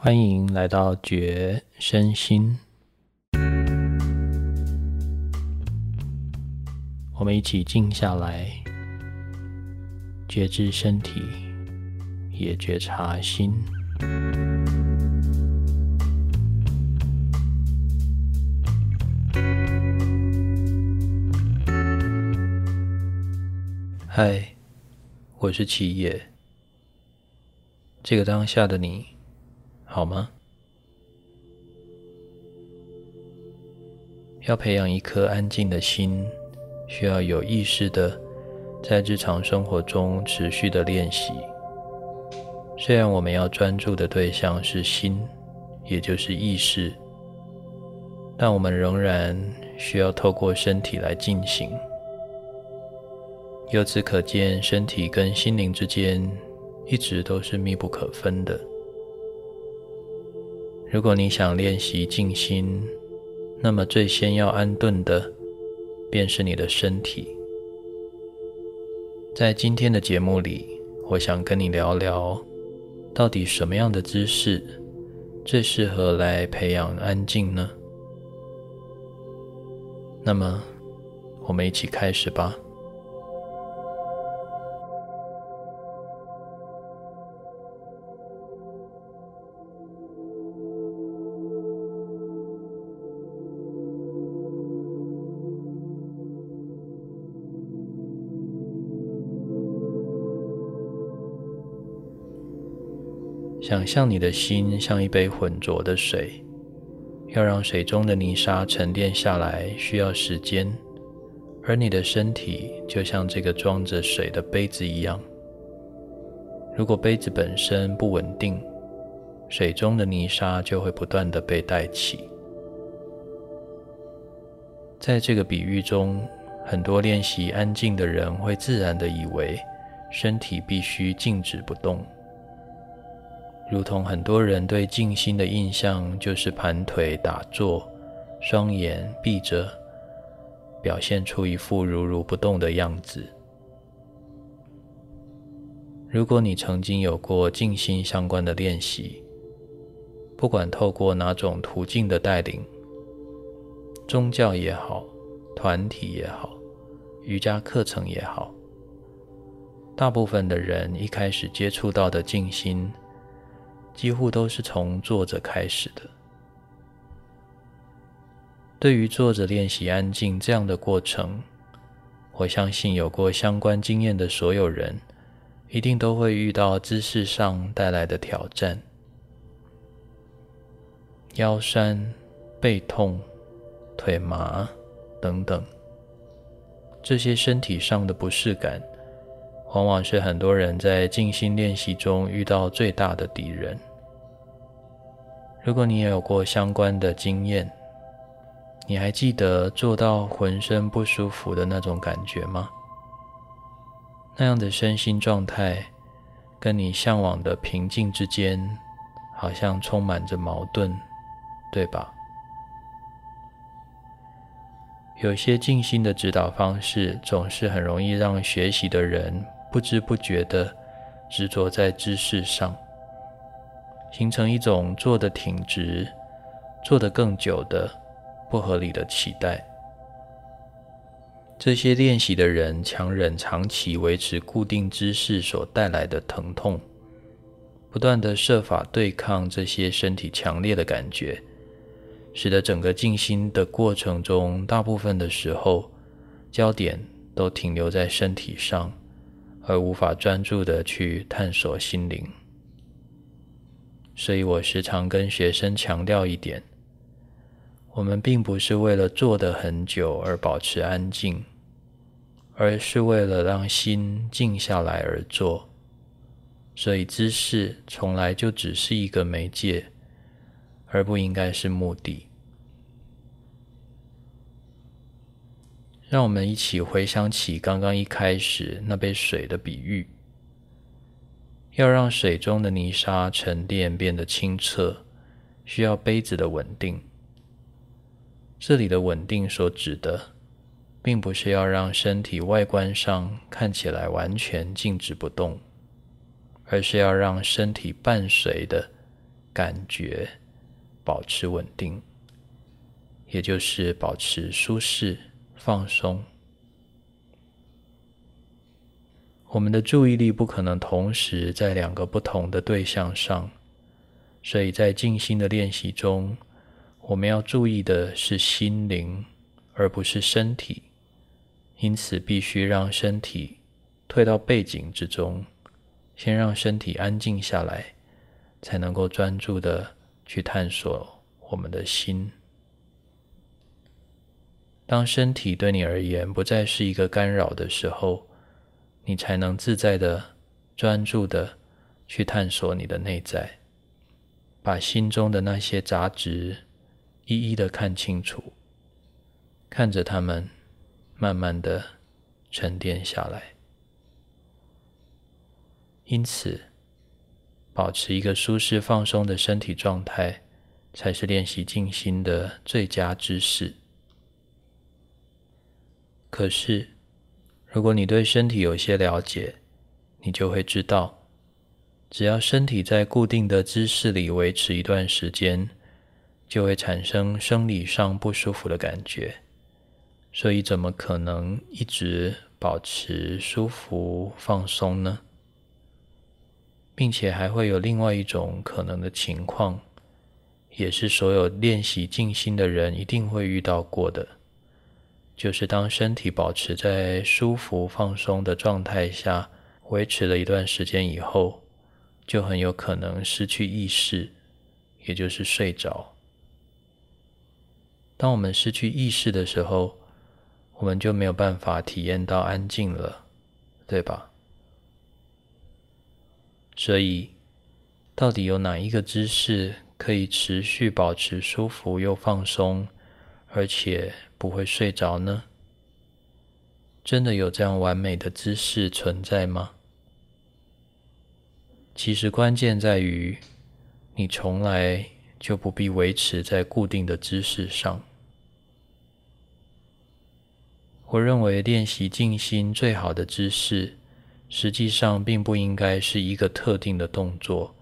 欢迎来到觉身心，我们一起静下来，觉知身体，也觉察心。嗨，我是七叶。这个当下的你，好吗？要培养一颗安静的心，需要有意识的在日常生活中持续的练习。虽然我们要专注的对象是心，也就是意识，但我们仍然需要透过身体来进行。由此可见，身体跟心灵之间一直都是密不可分的。如果你想练习静心，那么最先要安顿的便是你的身体。在今天的节目里，我想跟你聊聊，到底什么样的姿势最适合来培养安静呢？那么，我们一起开始吧。想象你的心像一杯浑浊的水，要让水中的泥沙沉淀下来需要时间，而你的身体就像这个装着水的杯子一样。如果杯子本身不稳定，水中的泥沙就会不断的被带起。在这个比喻中，很多练习安静的人会自然的以为身体必须静止不动。如同很多人对静心的印象，就是盘腿打坐，双眼闭着，表现出一副如如不动的样子。如果你曾经有过静心相关的练习，不管透过哪种途径的带领，宗教也好，团体也好，瑜伽课程也好，大部分的人一开始接触到的静心。几乎都是从坐着开始的。对于坐着练习安静这样的过程，我相信有过相关经验的所有人，一定都会遇到姿势上带来的挑战：腰酸、背痛、腿麻等等。这些身体上的不适感，往往是很多人在静心练习中遇到最大的敌人。如果你也有过相关的经验，你还记得做到浑身不舒服的那种感觉吗？那样的身心状态，跟你向往的平静之间，好像充满着矛盾，对吧？有些静心的指导方式，总是很容易让学习的人不知不觉的执着在知识上。形成一种做的挺直、做的更久的不合理的期待。这些练习的人强忍长期维持固定姿势所带来的疼痛，不断的设法对抗这些身体强烈的感觉，使得整个静心的过程中，大部分的时候焦点都停留在身体上，而无法专注的去探索心灵。所以我时常跟学生强调一点：我们并不是为了坐得很久而保持安静，而是为了让心静下来而坐。所以姿势从来就只是一个媒介，而不应该是目的。让我们一起回想起刚刚一开始那杯水的比喻。要让水中的泥沙沉淀变得清澈，需要杯子的稳定。这里的稳定所指的，并不是要让身体外观上看起来完全静止不动，而是要让身体伴随的感觉保持稳定，也就是保持舒适、放松。我们的注意力不可能同时在两个不同的对象上，所以在静心的练习中，我们要注意的是心灵，而不是身体。因此，必须让身体退到背景之中，先让身体安静下来，才能够专注的去探索我们的心。当身体对你而言不再是一个干扰的时候，你才能自在的、专注的去探索你的内在，把心中的那些杂质一一的看清楚，看着它们慢慢的沉淀下来。因此，保持一个舒适放松的身体状态，才是练习静心的最佳姿势。可是，如果你对身体有些了解，你就会知道，只要身体在固定的姿势里维持一段时间，就会产生生理上不舒服的感觉。所以，怎么可能一直保持舒服放松呢？并且还会有另外一种可能的情况，也是所有练习静心的人一定会遇到过的。就是当身体保持在舒服放松的状态下，维持了一段时间以后，就很有可能失去意识，也就是睡着。当我们失去意识的时候，我们就没有办法体验到安静了，对吧？所以，到底有哪一个姿势可以持续保持舒服又放松，而且？不会睡着呢？真的有这样完美的姿势存在吗？其实关键在于，你从来就不必维持在固定的姿势上。我认为练习静心最好的姿势，实际上并不应该是一个特定的动作，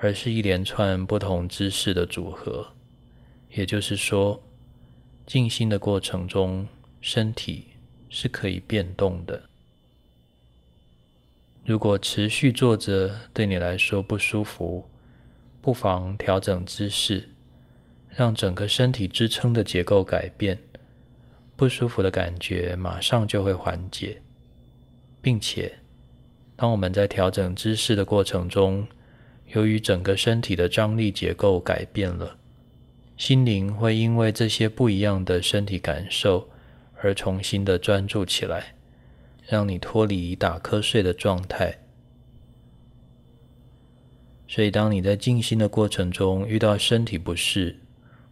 而是一连串不同姿势的组合。也就是说。静心的过程中，身体是可以变动的。如果持续坐着对你来说不舒服，不妨调整姿势，让整个身体支撑的结构改变，不舒服的感觉马上就会缓解。并且，当我们在调整姿势的过程中，由于整个身体的张力结构改变了。心灵会因为这些不一样的身体感受而重新的专注起来，让你脱离打瞌睡的状态。所以，当你在静心的过程中遇到身体不适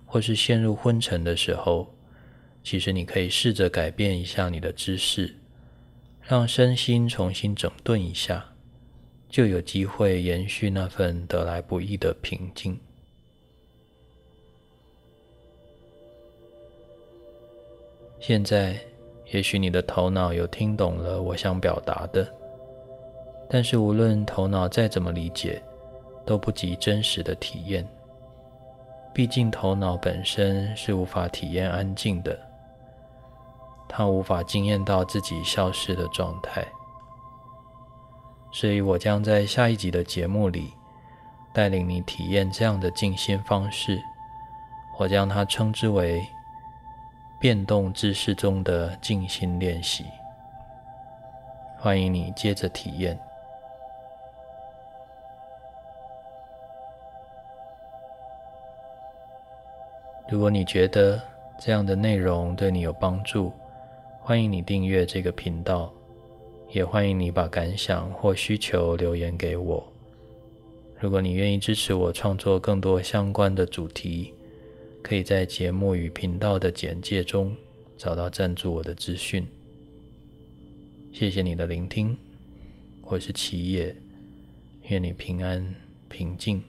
或是陷入昏沉的时候，其实你可以试着改变一下你的姿势，让身心重新整顿一下，就有机会延续那份得来不易的平静。现在，也许你的头脑有听懂了我想表达的，但是无论头脑再怎么理解，都不及真实的体验。毕竟头脑本身是无法体验安静的，它无法经验到自己消失的状态。所以我将在下一集的节目里，带领你体验这样的静心方式，我将它称之为。变动姿势中的静心练习，欢迎你接着体验。如果你觉得这样的内容对你有帮助，欢迎你订阅这个频道，也欢迎你把感想或需求留言给我。如果你愿意支持我创作更多相关的主题。可以在节目与频道的简介中找到赞助我的资讯。谢谢你的聆听，我是齐野，愿你平安平静。